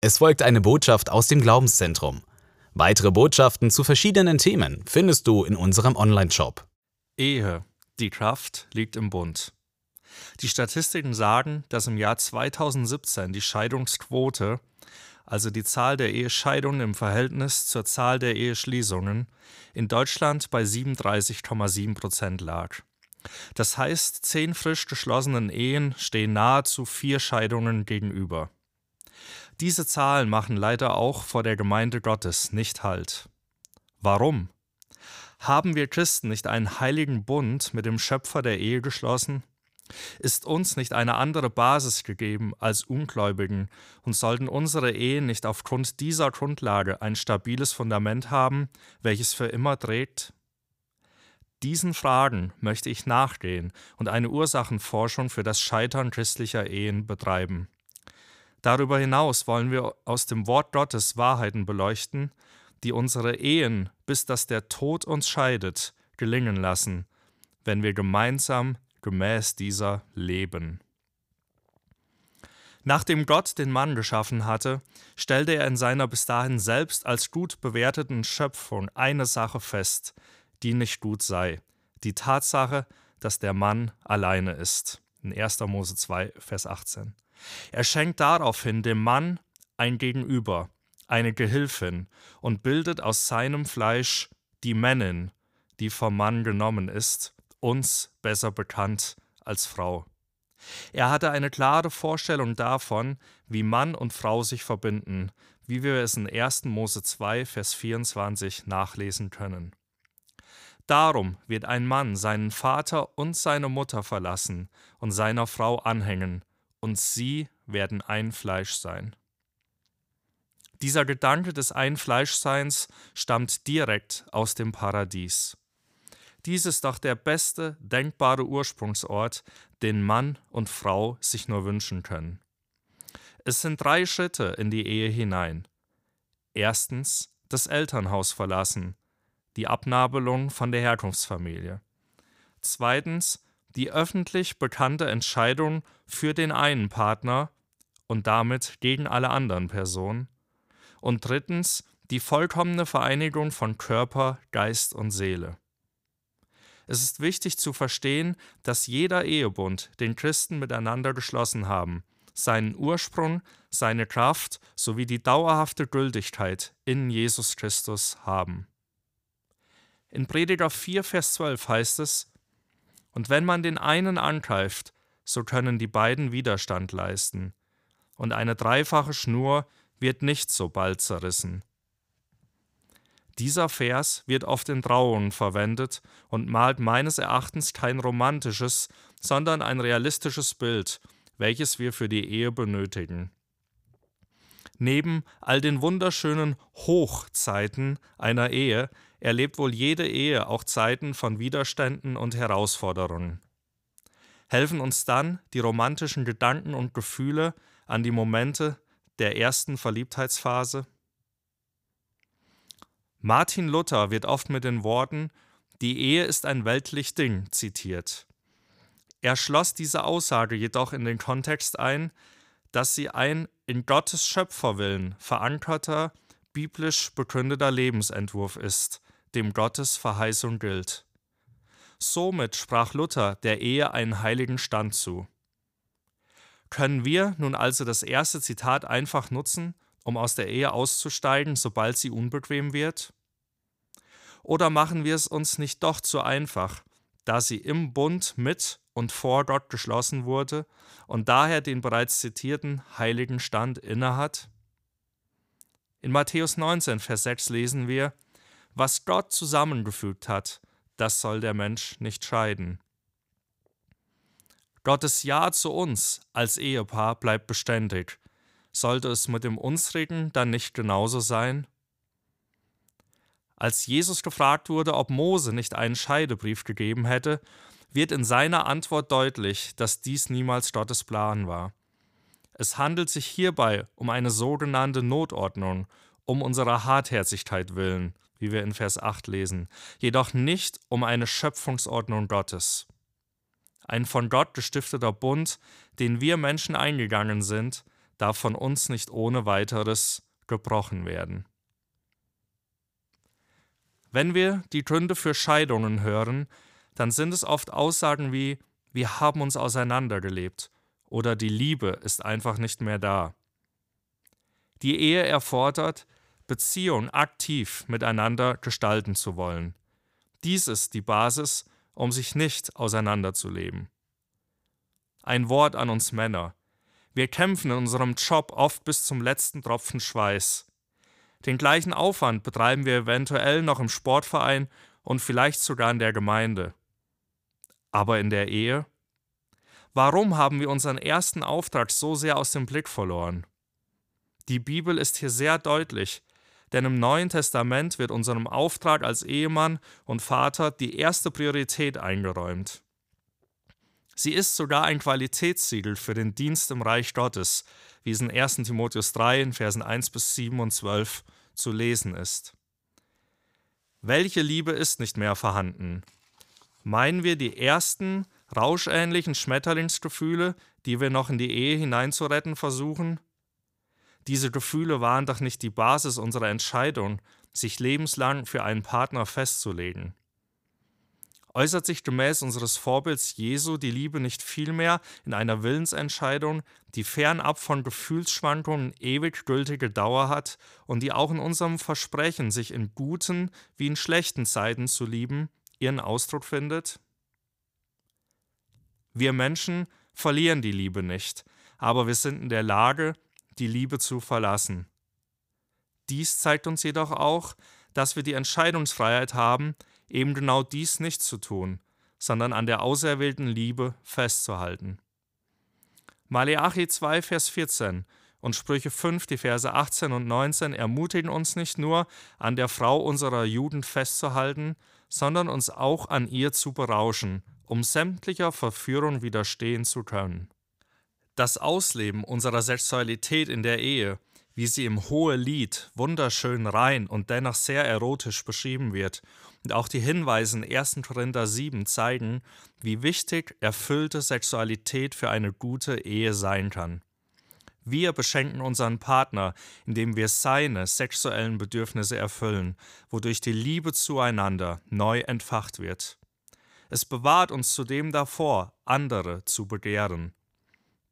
Es folgt eine Botschaft aus dem Glaubenszentrum. Weitere Botschaften zu verschiedenen Themen findest du in unserem Online-Shop. Ehe. Die Kraft liegt im Bund. Die Statistiken sagen, dass im Jahr 2017 die Scheidungsquote, also die Zahl der Ehescheidungen im Verhältnis zur Zahl der Eheschließungen, in Deutschland bei 37,7 Prozent lag. Das heißt, zehn frisch geschlossenen Ehen stehen nahezu vier Scheidungen gegenüber. Diese Zahlen machen leider auch vor der Gemeinde Gottes nicht Halt. Warum? Haben wir Christen nicht einen heiligen Bund mit dem Schöpfer der Ehe geschlossen? Ist uns nicht eine andere Basis gegeben als Ungläubigen und sollten unsere Ehen nicht aufgrund dieser Grundlage ein stabiles Fundament haben, welches für immer trägt? Diesen Fragen möchte ich nachgehen und eine Ursachenforschung für das Scheitern christlicher Ehen betreiben. Darüber hinaus wollen wir aus dem Wort Gottes Wahrheiten beleuchten, die unsere Ehen, bis dass der Tod uns scheidet, gelingen lassen, wenn wir gemeinsam gemäß dieser leben. Nachdem Gott den Mann geschaffen hatte, stellte er in seiner bis dahin selbst als gut bewerteten Schöpfung eine Sache fest, die nicht gut sei, die Tatsache, dass der Mann alleine ist. In 1. Mose 2, Vers 18. Er schenkt daraufhin dem Mann ein Gegenüber, eine Gehilfin, und bildet aus seinem Fleisch die Männin, die vom Mann genommen ist, uns besser bekannt als Frau. Er hatte eine klare Vorstellung davon, wie Mann und Frau sich verbinden, wie wir es in 1. Mose 2, Vers 24 nachlesen können. Darum wird ein Mann seinen Vater und seine Mutter verlassen und seiner Frau anhängen, und sie werden ein Fleisch sein. Dieser Gedanke des Einfleischseins stammt direkt aus dem Paradies. Dies ist doch der beste denkbare Ursprungsort, den Mann und Frau sich nur wünschen können. Es sind drei Schritte in die Ehe hinein. Erstens das Elternhaus verlassen, die Abnabelung von der Herkunftsfamilie. Zweitens die öffentlich bekannte Entscheidung für den einen Partner und damit gegen alle anderen Personen. Und drittens die vollkommene Vereinigung von Körper, Geist und Seele. Es ist wichtig zu verstehen, dass jeder Ehebund, den Christen miteinander geschlossen haben, seinen Ursprung, seine Kraft sowie die dauerhafte Gültigkeit in Jesus Christus haben. In Prediger 4, Vers 12 heißt es, und wenn man den einen angreift, so können die beiden Widerstand leisten, und eine dreifache Schnur wird nicht so bald zerrissen. Dieser Vers wird oft in Trauungen verwendet und malt meines Erachtens kein romantisches, sondern ein realistisches Bild, welches wir für die Ehe benötigen. Neben all den wunderschönen Hochzeiten einer Ehe erlebt wohl jede Ehe auch Zeiten von Widerständen und Herausforderungen. Helfen uns dann die romantischen Gedanken und Gefühle an die Momente der ersten Verliebtheitsphase? Martin Luther wird oft mit den Worten Die Ehe ist ein weltlich Ding zitiert. Er schloss diese Aussage jedoch in den Kontext ein, dass sie ein in Gottes Schöpferwillen verankerter, biblisch begründeter Lebensentwurf ist, dem Gottes Verheißung gilt. Somit sprach Luther der Ehe einen heiligen Stand zu. Können wir nun also das erste Zitat einfach nutzen, um aus der Ehe auszusteigen, sobald sie unbequem wird? Oder machen wir es uns nicht doch zu einfach, da sie im Bund mit und vor Gott geschlossen wurde und daher den bereits zitierten heiligen Stand innehat? In Matthäus 19, Vers 6 lesen wir, was Gott zusammengefügt hat, das soll der Mensch nicht scheiden. Gottes Ja zu uns als Ehepaar bleibt beständig. Sollte es mit dem unsrigen dann nicht genauso sein? Als Jesus gefragt wurde, ob Mose nicht einen Scheidebrief gegeben hätte, wird in seiner Antwort deutlich, dass dies niemals Gottes Plan war. Es handelt sich hierbei um eine sogenannte Notordnung, um unserer Hartherzigkeit willen, wie wir in Vers 8 lesen, jedoch nicht um eine Schöpfungsordnung Gottes. Ein von Gott gestifteter Bund, den wir Menschen eingegangen sind, darf von uns nicht ohne weiteres gebrochen werden. Wenn wir die Gründe für Scheidungen hören, dann sind es oft Aussagen wie wir haben uns auseinandergelebt oder die Liebe ist einfach nicht mehr da. Die Ehe erfordert, Beziehung aktiv miteinander gestalten zu wollen. Dies ist die Basis, um sich nicht auseinanderzuleben. Ein Wort an uns Männer. Wir kämpfen in unserem Job oft bis zum letzten Tropfen Schweiß. Den gleichen Aufwand betreiben wir eventuell noch im Sportverein und vielleicht sogar in der Gemeinde. Aber in der Ehe? Warum haben wir unseren ersten Auftrag so sehr aus dem Blick verloren? Die Bibel ist hier sehr deutlich, denn im Neuen Testament wird unserem Auftrag als Ehemann und Vater die erste Priorität eingeräumt. Sie ist sogar ein Qualitätssiegel für den Dienst im Reich Gottes, wie es in 1. Timotheus 3 in Versen 1 bis 7 und 12 zu lesen ist. Welche Liebe ist nicht mehr vorhanden? Meinen wir die ersten rauschähnlichen Schmetterlingsgefühle, die wir noch in die Ehe hineinzuretten versuchen? Diese Gefühle waren doch nicht die Basis unserer Entscheidung, sich lebenslang für einen Partner festzulegen. Äußert sich gemäß unseres Vorbilds Jesu die Liebe nicht vielmehr in einer Willensentscheidung, die fernab von Gefühlsschwankungen ewig gültige Dauer hat und die auch in unserem Versprechen, sich in guten wie in schlechten Zeiten zu lieben, ihren Ausdruck findet? Wir Menschen verlieren die Liebe nicht, aber wir sind in der Lage, die Liebe zu verlassen. Dies zeigt uns jedoch auch, dass wir die Entscheidungsfreiheit haben, eben genau dies nicht zu tun, sondern an der auserwählten Liebe festzuhalten. Maleachi 2, Vers 14 und Sprüche 5, die Verse 18 und 19 ermutigen uns nicht nur, an der Frau unserer Juden festzuhalten, sondern uns auch an ihr zu berauschen, um sämtlicher Verführung widerstehen zu können. Das Ausleben unserer Sexualität in der Ehe, wie sie im Hohelied wunderschön rein und dennoch sehr erotisch beschrieben wird, und auch die Hinweise in 1. Korinther 7 zeigen, wie wichtig erfüllte Sexualität für eine gute Ehe sein kann. Wir beschenken unseren Partner, indem wir seine sexuellen Bedürfnisse erfüllen, wodurch die Liebe zueinander neu entfacht wird. Es bewahrt uns zudem davor, andere zu begehren.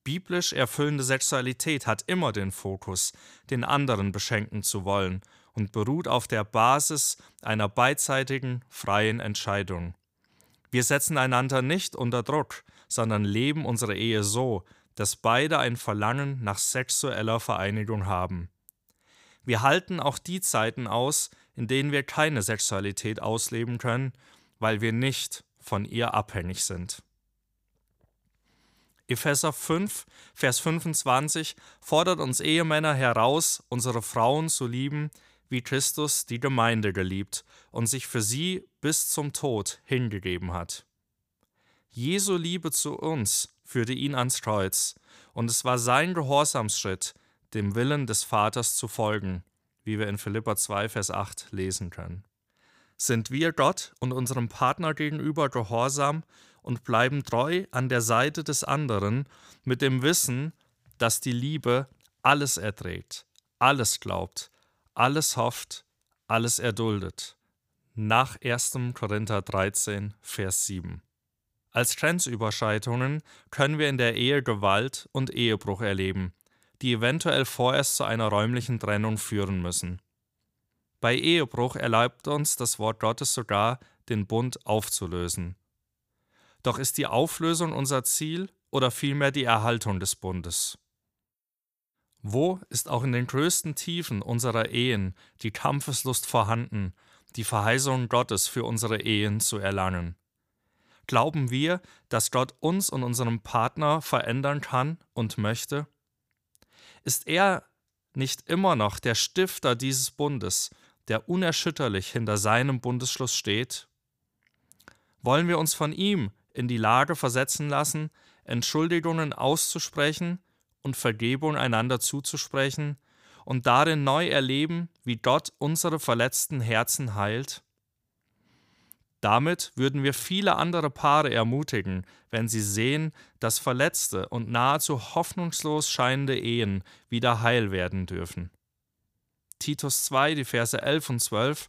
Biblisch erfüllende Sexualität hat immer den Fokus, den anderen beschenken zu wollen und beruht auf der Basis einer beidseitigen, freien Entscheidung. Wir setzen einander nicht unter Druck, sondern leben unsere Ehe so, dass beide ein Verlangen nach sexueller Vereinigung haben. Wir halten auch die Zeiten aus, in denen wir keine Sexualität ausleben können, weil wir nicht von ihr abhängig sind. Epheser 5, Vers 25 fordert uns Ehemänner heraus, unsere Frauen zu lieben, wie Christus die Gemeinde geliebt und sich für sie bis zum Tod hingegeben hat. Jesu Liebe zu uns führte ihn ans Kreuz, und es war sein Gehorsamsschritt, dem Willen des Vaters zu folgen, wie wir in Philippa 2, Vers 8 lesen können. Sind wir Gott und unserem Partner gegenüber gehorsam und bleiben treu an der Seite des anderen mit dem Wissen, dass die Liebe alles erträgt, alles glaubt, alles hofft, alles erduldet. Nach 1. Korinther 13, Vers 7. Als Grenzüberschreitungen können wir in der Ehe Gewalt und Ehebruch erleben, die eventuell vorerst zu einer räumlichen Trennung führen müssen. Bei Ehebruch erlaubt uns das Wort Gottes sogar, den Bund aufzulösen. Doch ist die Auflösung unser Ziel oder vielmehr die Erhaltung des Bundes? Wo ist auch in den größten Tiefen unserer Ehen die Kampfeslust vorhanden, die Verheißung Gottes für unsere Ehen zu erlangen? Glauben wir, dass Gott uns und unserem Partner verändern kann und möchte? Ist er nicht immer noch der Stifter dieses Bundes, der unerschütterlich hinter seinem Bundesschluss steht? Wollen wir uns von ihm in die Lage versetzen lassen, Entschuldigungen auszusprechen und Vergebung einander zuzusprechen und darin neu erleben, wie Gott unsere verletzten Herzen heilt? Damit würden wir viele andere Paare ermutigen, wenn sie sehen, dass verletzte und nahezu hoffnungslos scheinende Ehen wieder heil werden dürfen. Titus 2, die Verse 11 und 12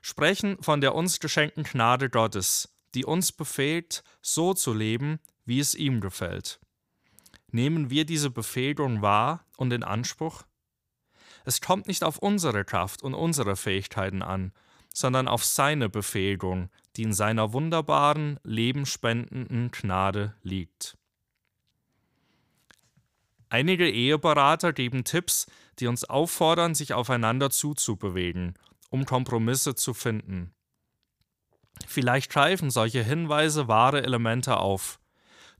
sprechen von der uns geschenkten Gnade Gottes, die uns befähigt, so zu leben, wie es ihm gefällt. Nehmen wir diese Befähigung wahr und in Anspruch? Es kommt nicht auf unsere Kraft und unsere Fähigkeiten an, sondern auf seine Befähigung, die in seiner wunderbaren, lebenspendenden Gnade liegt. Einige Eheberater geben Tipps, die uns auffordern, sich aufeinander zuzubewegen, um Kompromisse zu finden. Vielleicht greifen solche Hinweise wahre Elemente auf,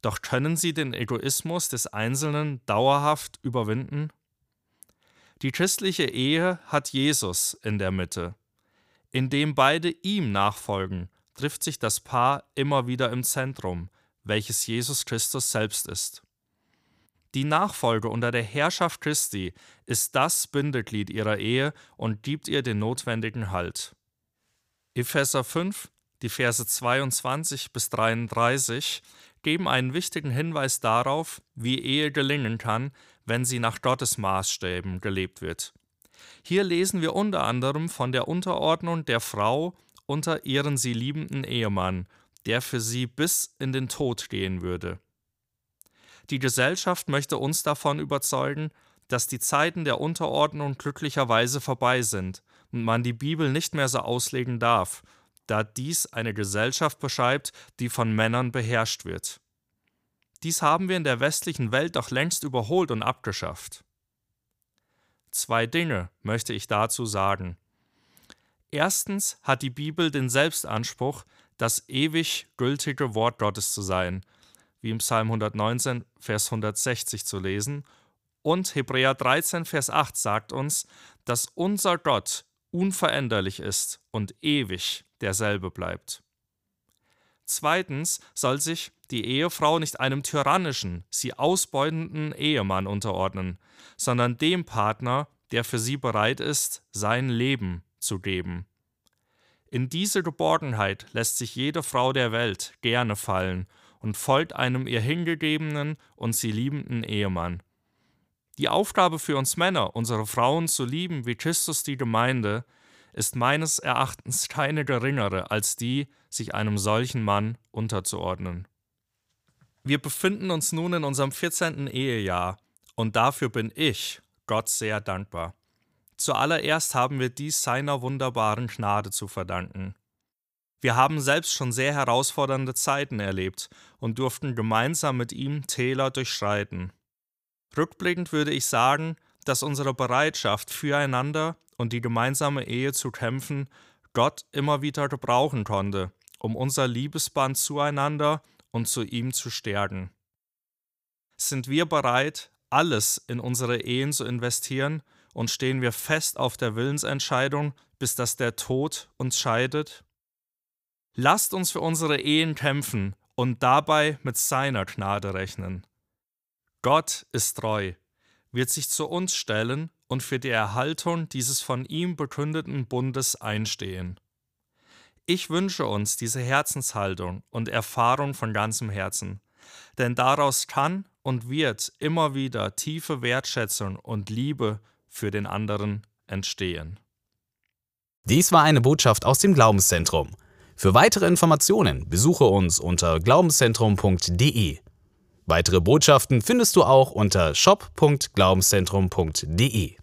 doch können sie den Egoismus des Einzelnen dauerhaft überwinden? Die christliche Ehe hat Jesus in der Mitte. Indem beide ihm nachfolgen, trifft sich das Paar immer wieder im Zentrum, welches Jesus Christus selbst ist. Die Nachfolge unter der Herrschaft Christi ist das Bindeglied ihrer Ehe und gibt ihr den notwendigen Halt. Epheser 5, die Verse 22 bis 33 geben einen wichtigen Hinweis darauf, wie Ehe gelingen kann, wenn sie nach Gottes Maßstäben gelebt wird. Hier lesen wir unter anderem von der Unterordnung der Frau unter ihren sie liebenden Ehemann, der für sie bis in den Tod gehen würde. Die Gesellschaft möchte uns davon überzeugen, dass die Zeiten der Unterordnung glücklicherweise vorbei sind und man die Bibel nicht mehr so auslegen darf, da dies eine Gesellschaft beschreibt, die von Männern beherrscht wird. Dies haben wir in der westlichen Welt doch längst überholt und abgeschafft. Zwei Dinge möchte ich dazu sagen. Erstens hat die Bibel den Selbstanspruch, das ewig gültige Wort Gottes zu sein, wie im Psalm 119, Vers 160 zu lesen, und Hebräer 13, Vers 8 sagt uns, dass unser Gott unveränderlich ist und ewig derselbe bleibt. Zweitens soll sich die Ehefrau nicht einem tyrannischen, sie ausbeutenden Ehemann unterordnen, sondern dem Partner, der für sie bereit ist, sein Leben zu geben. In diese Geborgenheit lässt sich jede Frau der Welt gerne fallen und folgt einem ihr hingegebenen und sie liebenden Ehemann. Die Aufgabe für uns Männer, unsere Frauen zu lieben wie Christus die Gemeinde, ist meines Erachtens keine geringere als die, sich einem solchen Mann unterzuordnen. Wir befinden uns nun in unserem 14. Ehejahr und dafür bin ich Gott sehr dankbar. Zuallererst haben wir dies seiner wunderbaren Gnade zu verdanken. Wir haben selbst schon sehr herausfordernde Zeiten erlebt und durften gemeinsam mit ihm Täler durchschreiten. Rückblickend würde ich sagen, dass unsere Bereitschaft füreinander und die gemeinsame Ehe zu kämpfen Gott immer wieder gebrauchen konnte, um unser Liebesband zueinander und zu ihm zu stärken. Sind wir bereit, alles in unsere Ehen zu investieren und stehen wir fest auf der Willensentscheidung, bis dass der Tod uns scheidet? Lasst uns für unsere Ehen kämpfen und dabei mit seiner Gnade rechnen. Gott ist treu, wird sich zu uns stellen und für die Erhaltung dieses von ihm bekündeten Bundes einstehen. Ich wünsche uns diese Herzenshaltung und Erfahrung von ganzem Herzen, denn daraus kann und wird immer wieder tiefe Wertschätzung und Liebe für den anderen entstehen. Dies war eine Botschaft aus dem Glaubenszentrum. Für weitere Informationen besuche uns unter glaubenszentrum.de. Weitere Botschaften findest du auch unter shop.glaubenszentrum.de.